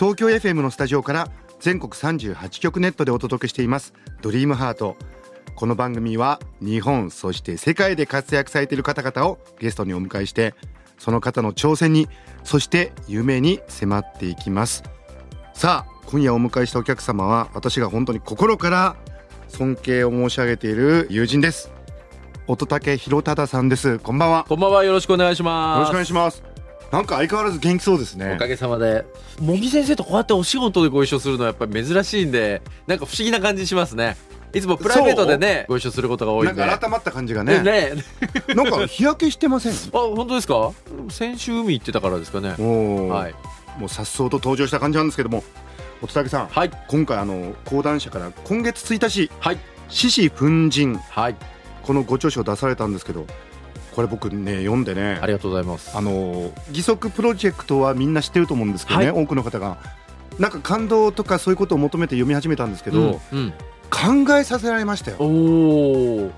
東京 FM のスタジオから全国38局ネットでお届けしています。ドリームハート。この番組は日本そして世界で活躍されている方々をゲストにお迎えしてその方の挑戦にそして夢に迫っていきます。さあ今夜お迎えしたお客様は私が本当に心から尊敬を申し上げている友人です。乙武弘忠さんです。こんばんは。こんばんは。よろしくお願いします。よろしくお願いしますなんか相変わらず元気そうですね。おかげさまで。茂木先生とこうやってお仕事でご一緒するのはやっぱり珍しいんでなんか不思議な感じしますね。いつもプライベートでねご一緒することが多いなんんでか改まった感じがね。ね。なんか日焼けしてません？あ本当ですか？先週海行ってたからですかね。はい。もう颯爽と登場した感じなんですけども乙武さん。はい。今回あの講談社から今月1日はい。獅子奮陣はい。このご著書を出されたんですけどこれ僕ね読んでねありがとうございます。あの義足プロジェクトはみんな知ってると思うんですけどね、はい。多くの方が。なんか感動とかそういうことを求めて読み始めたんですけど、うんうん。考えさせられましたよ。おお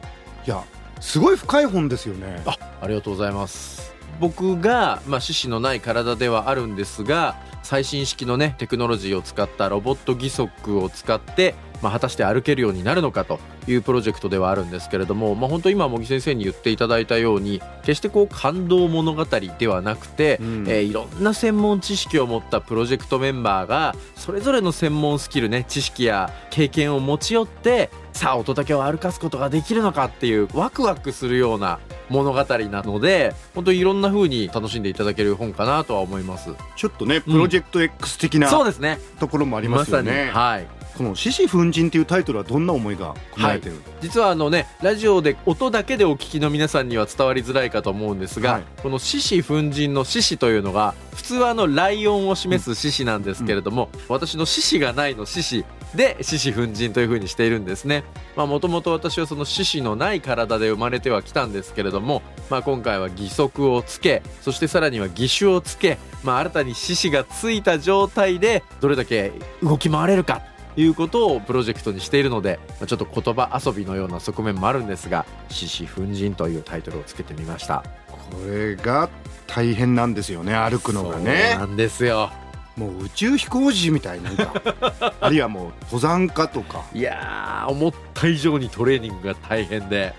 いやすごい深い本ですよね。あありがとうございます。僕が、まあ、獅子のない体ではあるんですが最新式のねテクノロジーを使ったロボット義足を使って、まあ、果たして歩けるようになるのかというプロジェクトではあるんですけれども、まあ、本当今茂木先生に言っていただいたように決してこう感動物語ではなくて、うんえーいろんな専門知識を持ったプロジェクトメンバーがそれぞれの専門スキルね知識や経験を持ち寄ってさあ乙武を歩かすことができるのかっていうワクワクするような物語なので本当にいろんな風に楽しんでいただける本かなとは思います。ちょっとねプロジェクト X 的なそうですね。ところもありますよね、まはい。この獅子奮陣っていうタイトルはどんな思いが込められてる、実はあのねラジオで音だけでお聞きの皆さんには伝わりづらいかと思うんですが、はい。この獅子奮陣の獅子というのが普通はあのライオンを示す獅子なんですけれども、私の獅子がないの獅子で獅子奮陣というふうにしているんですね。まあもともと私はその獅子のない体で生まれてはきたんですけれども、まあ今回は義足をつけ、そしてさらには義手をつけ、まあ新たに獅子がついた状態でどれだけ動き回れるかいうことをプロジェクトにしているのでまあちょっと言葉遊びのような側面もあるんですが「獅子奮陣」というタイトルをつけてみました。これが大変なんですよね歩くのがそうねなんですよ。もう宇宙飛行士みたいなんか。あるいはもう登山家とか。いやー思った以上にトレーニングが大変で。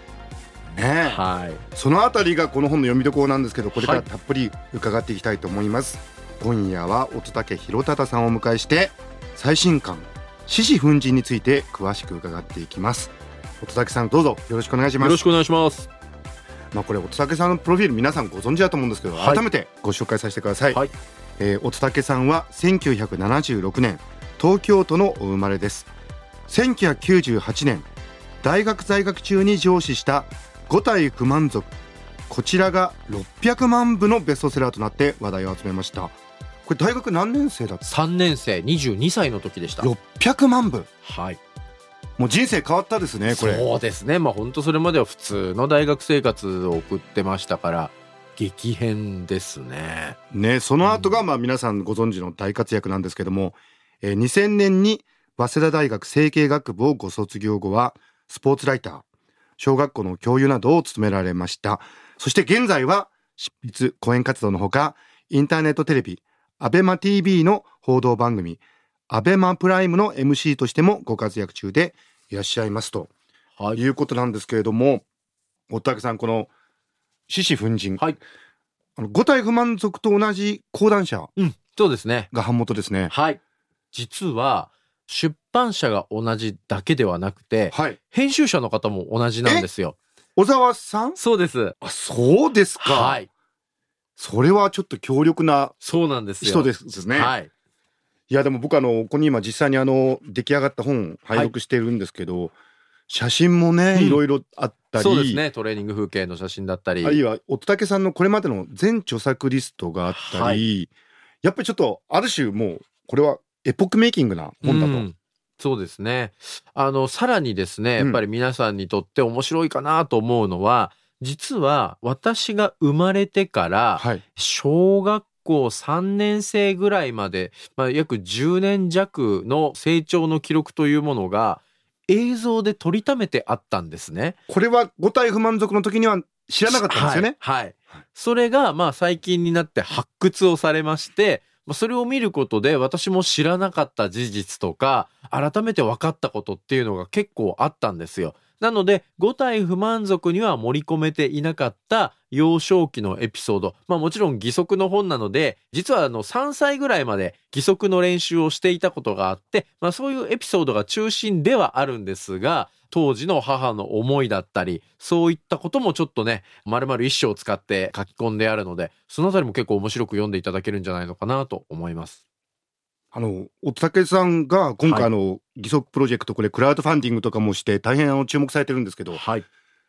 ね。はい。そのあたりがこの本の読みどころなんですけどこれからはい。たっぷり伺っていきたいと思います、今夜は乙武弘忠さんをお迎えして最新刊獅子奮陣について詳しく伺っていきます。乙武さんどうぞ。よろしくお願いします。よろしくお願いします。まあこれ乙武さんのプロフィール皆さんご存知だと思うんですけど、はい。改めてご紹介させてください、はい。えー乙武さんは1976年東京都のお生まれです。1998年大学在学中に上司した五体不満足こちらが600万部のベストセラーとなって話題を集めましたこれ大学何年生だった？3年生22歳の時でした。600万部。はい。もう人生変わったですねこれ。そうですね。まあ本当それまでは普通の大学生活を送ってましたから激変ですね。ね、その後がまあ皆さんご存知の大活躍なんですけども、えー2000年に早稲田大学成形学部をご卒業後はスポーツライター、小学校の教諭などを務められました。そして現在は執筆、講演活動のほか、インターネットテレビ、アベマ TV の報道番組、アベマプライムの MC としてもご活躍中でいらっしゃいますと。はい。いうことなんですけれども、おたけさん、この獅子奮陣、はい。あの五体不満足と同じ講談社うんそうですね。が版元ですね。はい。実は出版社が同じだけではなくてはい。編集者の方も同じなんですよ。小沢さん？そうです。あ、そうですか。はいそれはちょっと強力なそうなんですですね。はい。いや、でも僕あの、ここに今実際にあの、出来上がった本、拝読してるんですけど、写真もね、うん。いろいろあったり、そうですね。トレーニング風景の写真だったり。あるいは、乙武さんのこれまでの全著作リストがあったり、はやっぱりちょっと、ある種もう、これはエポックメイキングな本だと。うん。そうですね。あの、さらにですね、やっぱり皆さんにとって面白いかなと思うのは、実は私が生まれてから、はい。小学校3年生ぐらいまで、まあ、約10年弱の成長の記録というものが映像で撮りためてあったんですね。これは五体不満足の時には知らなかったんですよね？はい。はいそれが、まあ最近になって発掘をされまして、まあそれを見ることで私も知らなかった事実とか、改めて分かったことっていうのが結構あったんですよ。なので、五体不満足には盛り込めていなかった幼少期のエピソード。まあもちろん義足の本なので、実はあの3歳ぐらいまで義足の練習をしていたことがあって、まあそういうエピソードが中心ではあるんですが、当時の母の思いだったり、そういったこともちょっとね、丸々一章を使って書き込んであるので、そのあたりも結構面白く読んでいただけるんじゃないのかなと思います。あの、乙武さんが今はい回あの、義足プロジェクトこれクラウドファンディングとかもして大変あの注目されてるんですけど、はい。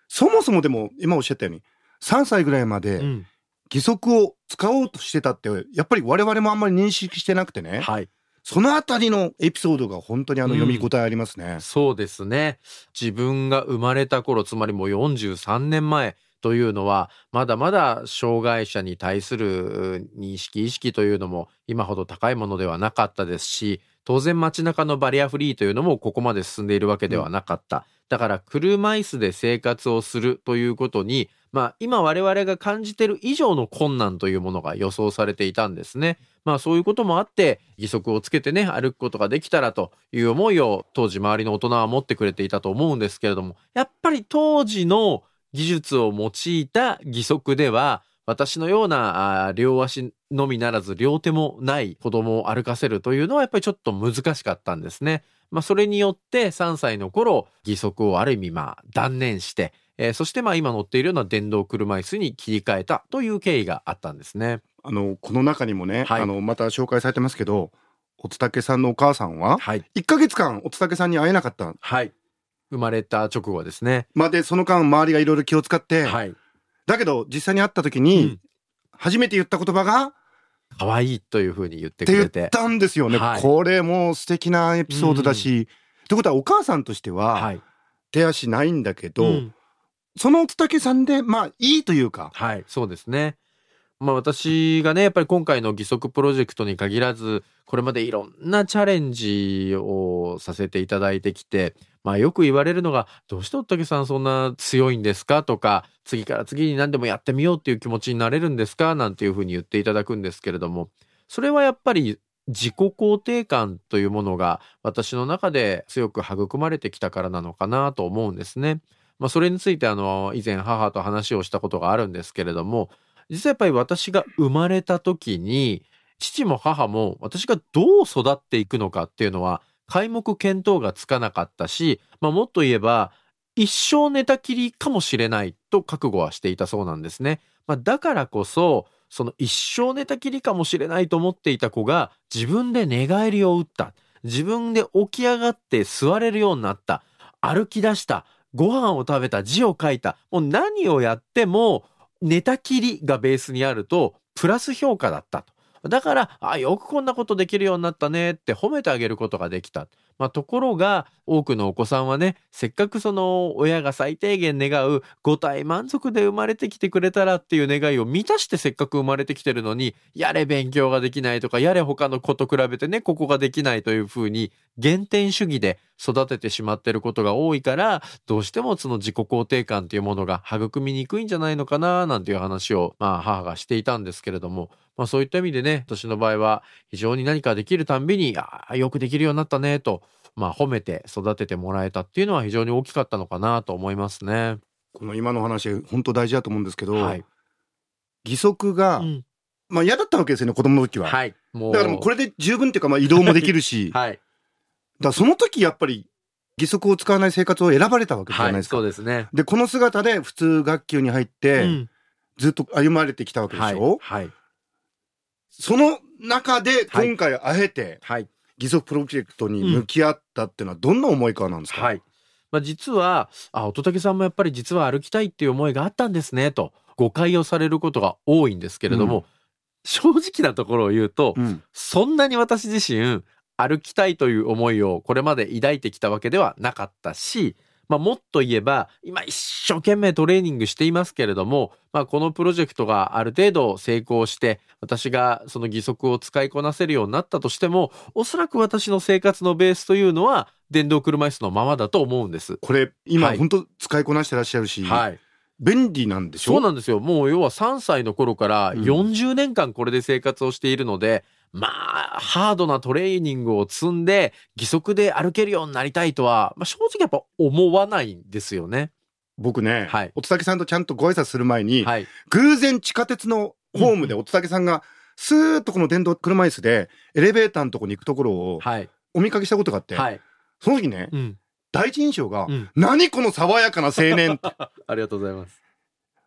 そもそもでも今おっしゃったように3歳ぐらいまでうん。義足を使おうとしてたってやっぱり我々もあんまり認識してなくてね、はい。そのあたりのエピソードが本当にあのうん読み応えありますね。そうですね。自分が生まれた頃、つまりもう43年前というのは、まだまだ障害者に対する認識、意識というのも今ほど高いものではなかったですし、当然街中のバリアフリーというのもここまで進んでいるわけではなかった。だから車椅子で生活をするということに、まあ今我々が感じている以上の困難というものが予想されていたんですね。まあそういうこともあって義足をつけてね歩くことができたらという思いを当時周りの大人は持ってくれていたと思うんですけれどもやっぱり当時の技術を用いた義足では私のような両足のみならず両手もない子供を歩かせるというのはやっぱりちょっと難しかったんですね。まあそれによって3歳の頃義足をある意味まあ断念して、えーそしてまあ今乗っているような電動車椅子に切り替えたという経緯があったんですね。あの、この中にもね、はいあの、また紹介されてますけど、乙武さんのお母さんは、はい。1ヶ月間乙武さんに会えなかったはい。生まれた直後ですね。まで、その間周りがいろいろ気を使って、はい。だけど実際に会った時うにん、初めて言った言葉が、可愛いというふうに言ってって言っくれて。たんですよね。はいこれもう素敵なエピソードだし、ってことはお母さんとしては、はい。手足ないんだけど、うんその乙武さんで、まあいいというか、はい。そうですね。まあ私がね、やっぱり今回の義足プロジェクトに限らず、これまでいろんなチャレンジをさせていただいてきて、まあよく言われるのが、どうして乙武さんそんな強いんですか？とか、次から次に何でもやってみようっていう気持ちになれるんですか？なんていうふうに言っていただくんですけれども、それはやっぱり自己肯定感というものが私の中で強く育まれてきたからなのかなと思うんですね。まあそれについてあの以前母と話をしたことがあるんですけれども、実はやっぱり私が生まれた時に父も母も私がどう育っていくのかっていうのは皆目見当がつかなかったし、まあ、もっと言えば一生寝たきりかもしれないと覚悟はしていたそうなんですね。まあ、だからこそその一生寝たきりかもしれないと思っていた子が自分で寝返りを打った自分で起き上がって座れるようになった歩き出したご飯を食べた字を書いたもう何をやっても寝たきりがベースにあるとプラス評価だったと。だから、あ、よくこんなことできるようになったねって褒めてあげることができた。まあ、ところが、多くのお子さんはね、せっかくその親が最低限願う五体満足で生まれてきてくれたらっていう願いを満たしてせっかく生まれてきてるのに、やれ勉強ができないとか、やれ他の子と比べてね、ここができないというふうに、減点主義で育ててしまってることが多いから、どうしてもその自己肯定感っていうものが育みにくいんじゃないのかな、なんていう話を、まあ母がしていたんですけれども、まあそういった意味でね、私の場合は非常に何かできるたんびに、ああ、よくできるようになったね、と、まあ褒めて育ててもらえたっていうのは非常に大きかったのかなと思いますね。この今の話本当大事だと思うんですけど、はい。義足が、うんまあ嫌だったわけですよね子供の時は、はい。もう。だからもうこれで十分っていうかまあ移動もできるし、はい。らその時やっぱり義足を使わない生活を選ばれたわけじゃはい。ないですか、そうですね。でこの姿で普通学級に入って、うんずっと歩まれてきたわけではいしょ、。はい。その中ではい今回あえてはい。義足プロジェクトに向き合ったっていうのはどんな思いからなんですか、はい。まあ、実は、あ、乙武さんもやっぱり実は歩きたいっていう思いがあったんですね、と。誤解をされることが多いんですけれども、うん。正直なところを言うと、うん。そんなに私自身、歩きたいという思いをこれまで抱いてきたわけではなかったし、まあ、もっと言えば、今一生懸命トレーニングしていますけれども、まあ、このプロジェクトがある程度成功して、私がその義足を使いこなせるようになったとしても、おそらく私の生活のベースというのは、電動車椅子のままだと思うんです。これ、今、はい、本当使いこなしてらっしゃるし、はい。便利なんでしょ？そうなんですよ。もう要は3歳の頃から40年間これで生活をしているので、まあ、ハードなトレーニングを積んで、義足で歩けるようになりたいとは、まあ、正直やっぱ思わないんですよね。僕ね、はい、おつたけさんとちゃんとご挨拶する前に、はい、偶然地下鉄のホームでおつたけさんが、スーッとこの電動車椅子で、エレベーターのとこに行くところを、お見かけしたことがあって、はい、その時ね、うん、第一印象が、うん、何この爽やかな青年 ありがとうございます。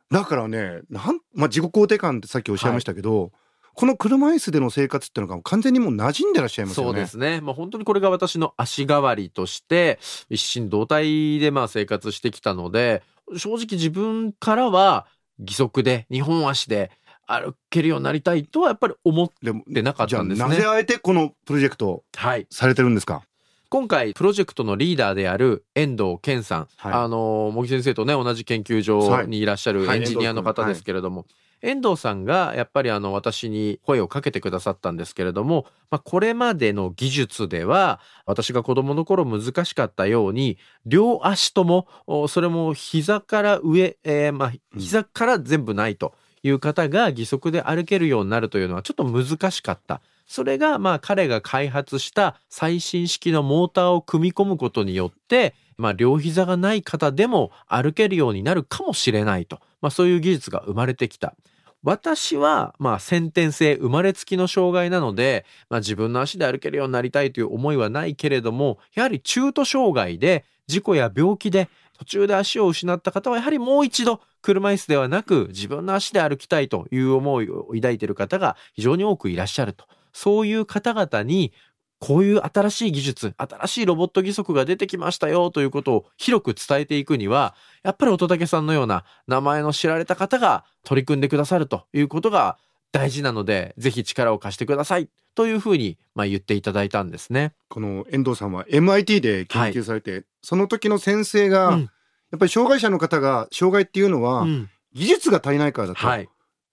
だからね、なん、まあ、自己肯定感ってさっきおっしゃいましたけど、はいこの車椅子での生活っていうのが完全にもう馴染んでらっしゃいますよね。そうですね。まあ本当にこれが私の足代わりとして一心同体でまあ生活してきたので、正直自分からは義足で日本足で歩けるようになりたいとはやっぱり思ってなかったんですね。なぜあえてこのプロジェクトはい。されてるんですか、今回プロジェクトのリーダーである遠藤健さん、はい、あの茂木先生とね同じ研究所にいらっしゃるエンジニアの方ですけれども、はいはい遠藤さんがやっぱりあの私に声をかけてくださったんですけれども、まあ、これまでの技術では私が子供の頃難しかったように両足ともそれも膝から上、えー、まあ膝から全部ないという方が義足で歩けるようになるというのはちょっと難しかった。それがまあ彼が開発した最新式のモーターを組み込むことによってまあ両膝がない方でも歩けるようになるかもしれないと。まあそういう技術が生まれてきた。私は、まあ、先天性生まれつきの障害なので、まあ、自分の足で歩けるようになりたいという思いはないけれども、やはり中途障害で、事故や病気で途中で足を失った方は、やはりもう一度、車椅子ではなく、自分の足で歩きたいという思いを抱いている方が非常に多くいらっしゃると。そういう方々に、こういう新しい技術、新しいロボット義足が出てきましたよということを広く伝えていくには、やっぱり乙武さんのような名前の知られた方が取り組んでくださるということが大事なので、ぜひ力を貸してくださいというふうにまあ言っていただいたんですね。この遠藤さんは MIT で研究されて、はい、その時の先生が、うん、やっぱり障害者の方が障害っていうのは、技術が足りないからだと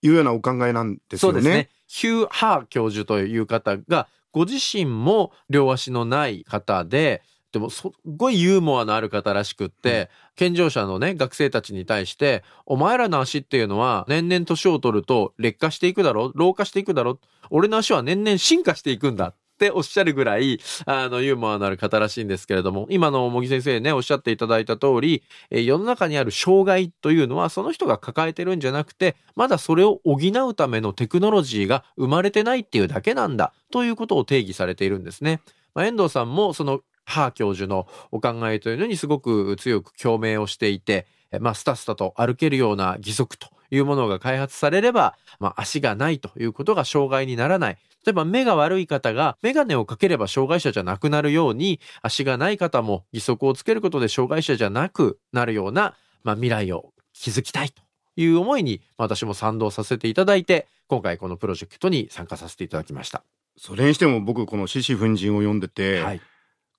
いうようなお考えなんですよね。そうですね。ヒュー・ハー教授という方がご自身も両足のない方で、でもすっごいユーモアのある方らしくって、うん、健常者のね、学生たちに対して、お前らの足っていうのは年々年を取ると劣化していくだろ老化していくだろ俺の足は年々進化していくんだっっておっしゃるぐらい、あの、ユーモアのある方らしいんですけれども、今の茂木先生ね、おっしゃっていただいた通り、え世の中にある障害というのは、その人が抱えてるんじゃなくて、まだそれを補うためのテクノロジーが生まれてないっていうだけなんだ、ということを定義されているんですね。まあ、遠藤さんも、その、ハー教授のお考えというのにすごく強く共鳴をしていて、まあ、スタスタと歩けるような義足というものが開発されれば、まあ、足がないということが障害にならない。例えば目が悪い方がメガネをかければ障害者じゃなくなるように、足がない方も義足をつけることで障害者じゃなくなるような、まあ、未来を築きたいという思いに私も賛同させていただいて、今回このプロジェクトに参加させていただきました。それにしても僕この獅子奮陣を読んでて、はい、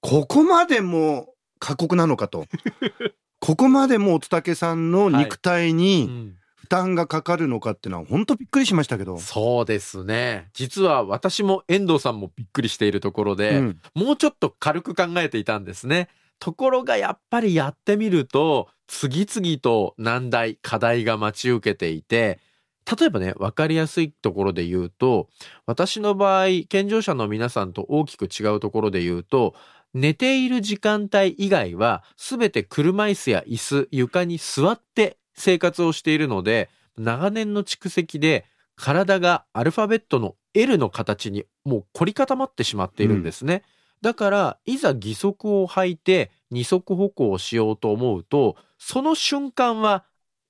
ここまでも過酷なのかと。ここまでも乙武さんの肉体に、負担がかかるのかっていうのは本当びっくりしましたけど。そうですね。実は私も遠藤さんもびっくりしているところで、うん、もうちょっと軽く考えていたんですね。ところがやっぱりやってみると次々と難題課題が待ち受けていて例えばね、わかりやすいところで言うと、私の場合、健常者の皆さんと大きく違うところで言うと、寝ている時間帯以外は、すべて車椅子や椅子、床に座って生活をしているので、長年の蓄積で体がアルファベットの L の形にもう凝り固まってしまっているんですね。うん、だから、いざ義足を履いて二足歩行をしようと思うと、その瞬間は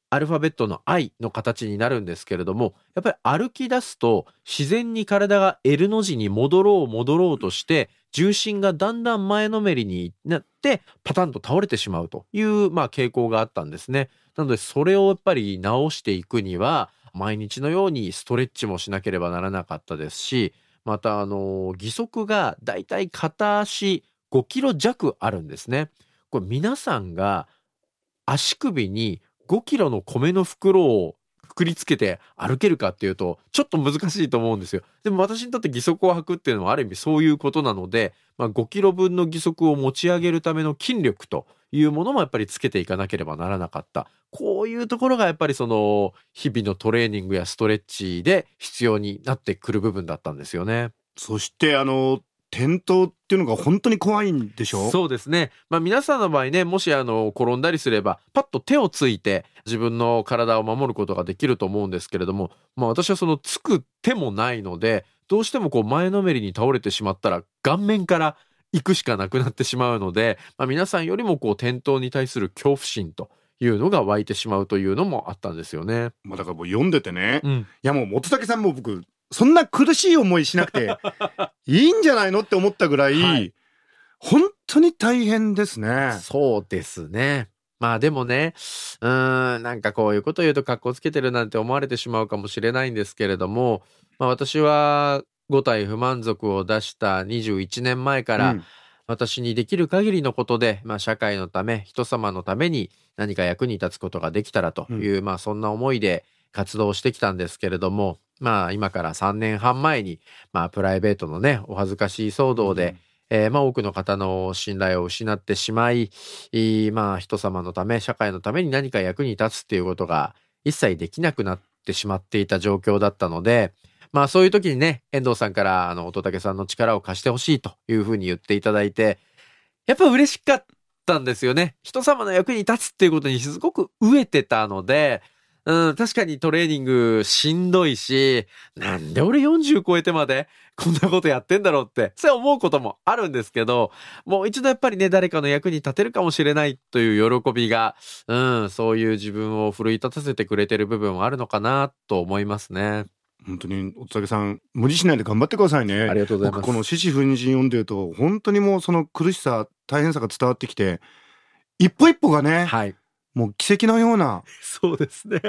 アルファベットの I の形になるんですけれども、やっぱり歩き出すと自然に体が L の字に戻ろう戻ろうとして、重心がだんだん前のめりになってパタンと倒れてしまうという、まあ、傾向があったんですね。なのでそれをやっぱり直していくには毎日のようにストレッチもしなければならなかったですしまたあの義足がだいたい片足5キロ弱あるんですね。これ皆さんが足首に5キロの米の袋をくりつけて歩けるかっていうとちょっと難しいと思うんですよ。でも私にとって義足を履くっていうのはある意味そういうことなので、まあ、5キロ分の義足を持ち上げるための筋力というものもやっぱりつけていかなければならなかった。こういうところがやっぱりその日々のトレーニングやストレッチで必要になってくる部分だったんですよね。そしてあの転倒っていうのが本当に怖いんでしょ？そうですね。まあ皆さんの場合ね、もしあの転んだりすれば、パッと手をついて自分の体を守ることができると思うんですけれども、まあ私はそのつく手もないので、どうしてもこう前のめりに倒れてしまったら顔面から行くしかなくなってしまうので、まあ、皆さんよりもこう転倒に対する恐怖心というのが湧いてしまうというのもあったんですよね。まあだからもう読んでてね、うん、いやもう元武さんも僕そんな苦しい思いしなくて いいんじゃないのって思ったぐらい、はい本当に大変ですね。そうですね。まあでもね、うーん、なんかこういうこと言うと格好つけてるなんて思われてしまうかもしれないんですけれども、まあ私は5体不満足を出した21年前から、うん私にできる限りのことで、まあ社会のため、人様のために何か役に立つことができたらという、まあそんな思いで活動してきたんですけれども、まあ今から3年半前に、まあプライベートのね、お恥ずかしい騒動で、えーまあ多くの方の信頼を失ってしまい、まあ人様のため、社会のために何か役に立つっていうことが一切できなくなってしまっていた状況だったので、まあそういう時にね、遠藤さんからあの乙武さんの力を貸してほしいというふうに言っていただいて、やっぱ嬉しかったんですよね。人様の役に立つっていうことにすごく飢えてたので、うん、確かにトレーニングしんどいし、なんで俺40超えてまでこんなことやってんだろうって、そう思うこともあるんですけど、もう一度やっぱりね、誰かの役に立てるかもしれないという喜びが、うん、そういう自分を奮い立たせてくれてる部分はあるのかなと思いますね。本当に乙武さん無理しないで頑張ってくださいね。ありがとうございます。僕この獅子奮陣読んでると本当にもうその苦しさ大変さが伝わってきて一歩一歩がね、はい。もう奇跡のような そうですね。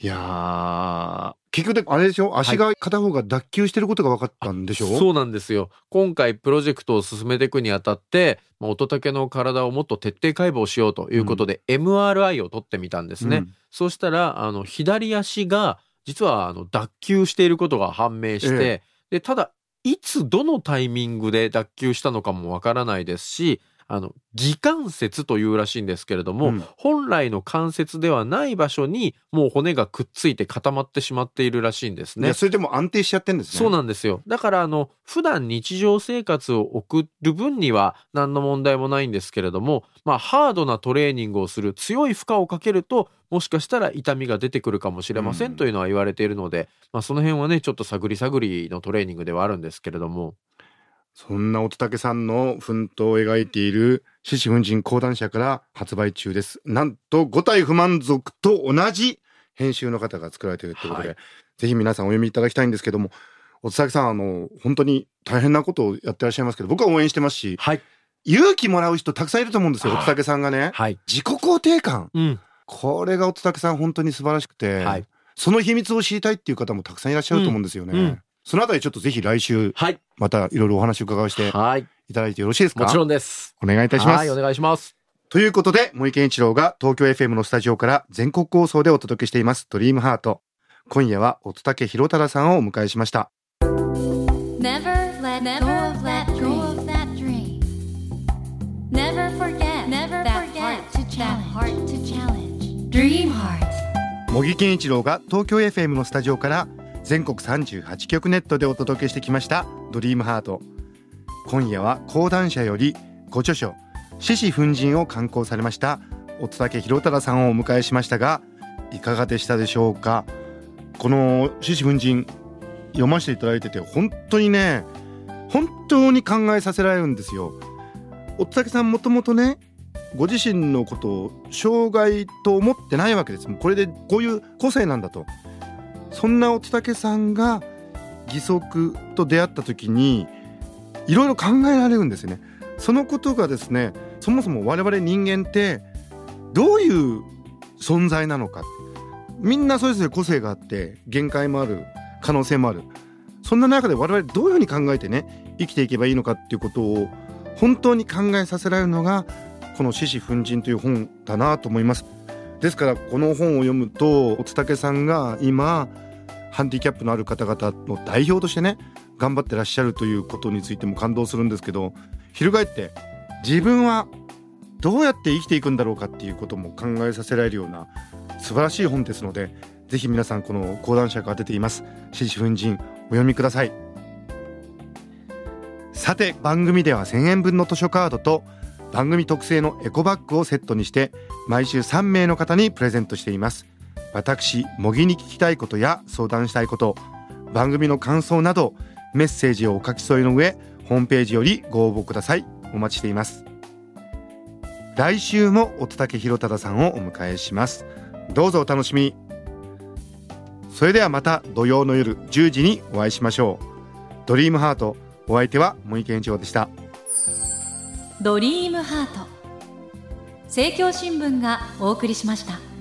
いやー結局であれでしょ？足が片方が脱臼してることが分かったんでしょ、そうなんですよ。今回プロジェクトを進めていくにあたって、まあ乙武の体をもっと徹底解剖しようということで、MRI を取ってみたんですね。うんそうしたら、あの、左足が、実は、あの、脱臼していることが判明して、えで、ただ、いつ、どのタイミングで脱臼したのかもわからないですし、あの、義関節というらしいんですけれども、うん本来の関節ではない場所に、もう骨がくっついて固まってしまっているらしいんですねいや。それでも安定しちゃってんですねそうなんですよ。だから、あの、普段日常生活を送る分には何の問題もないんですけれども、まあ、ハードなトレーニングをする、強い負荷をかけると、もしかしたら痛みが出てくるかもしれませうんんというのは言われているので、まあ、その辺はね、ちょっと探り探りのトレーニングではあるんですけれども、そんな乙武さんの奮闘を描いている獅子奮陣講談社から発売中ですなんと五体不満足と同じ編集の方が作られているということで、はいぜひ皆さんお読みいただきたいんですけども乙武さんあの本当に大変なことをやってらっしゃいますけど僕は応援してますしはい。勇気もらう人たくさんいると思うんですよはい乙武さんがねはい。自己肯定感うん。これが乙武さん本当に素晴らしくて、はい。その秘密を知りたいっていう方もたくさんいらっしゃると思うんですよね、うんうんそのあたりちょっとぜひ来週はい。またいろいろお話を伺わせてはい。いただいてよろしいですか？もちろんです。お願いいたします、はい、お願いします。ということで森健一郎が東京 FM のスタジオから全国放送でお届けしていますドリームハート今夜は乙武博忠さんをお迎えしました Never let go of that dream. Never forget that heart to challenge. Dream heart. 茂木健一郎が東京 FM のスタジオから全国38局ネットでお届けしてきましたドリームハート。今夜は講談社よりご著書獅子奮陣を刊行されました乙武博忠さんをお迎えしましたがいかがでしたでしょうか？この獅子奮陣読ませていただいてて本当にね本当に考えさせられるんですよ。乙武さんもともとねご自身のことを障害と思ってないわけです。これでこういう個性なんだと。そんな乙武さんが義足と出会った時にいろいろ考えられるんですよね。そのことがですねそもそも我々人間ってどういう存在なのか。みんなそれぞれ個性があって限界もある可能性もある。そんな中で我々どういうふうに考えてね生きていけばいいのかっていうことを本当に考えさせられるのがこの「獅子奮陣」という本だなと思います。ですからこの本を読むとおつたけさんが今ハンディキャップのある方々の代表としてね頑張ってらっしゃるということについても感動するんですけど翻って自分はどうやって生きていくんだろうかっていうことも考えさせられるような素晴らしい本ですのでぜひ皆さんこの講談社が出ています「獅子奮陣」お読みください。さて番組では1000円分の図書カードと番組特製のエコバッグをセットにして毎週3名の方にプレゼントしています。私模擬に聞きたいことや相談したいこと番組の感想などメッセージをお書き添えの上ホームページよりご応募ください。お待ちしています。来週も乙武弘忠さんをお迎えします。どうぞお楽しみそれではまた土曜の夜10時にお会いしましょう。ドリームハートお相手は森健一郎でした。ドリームハート。政教新聞がお送りしました。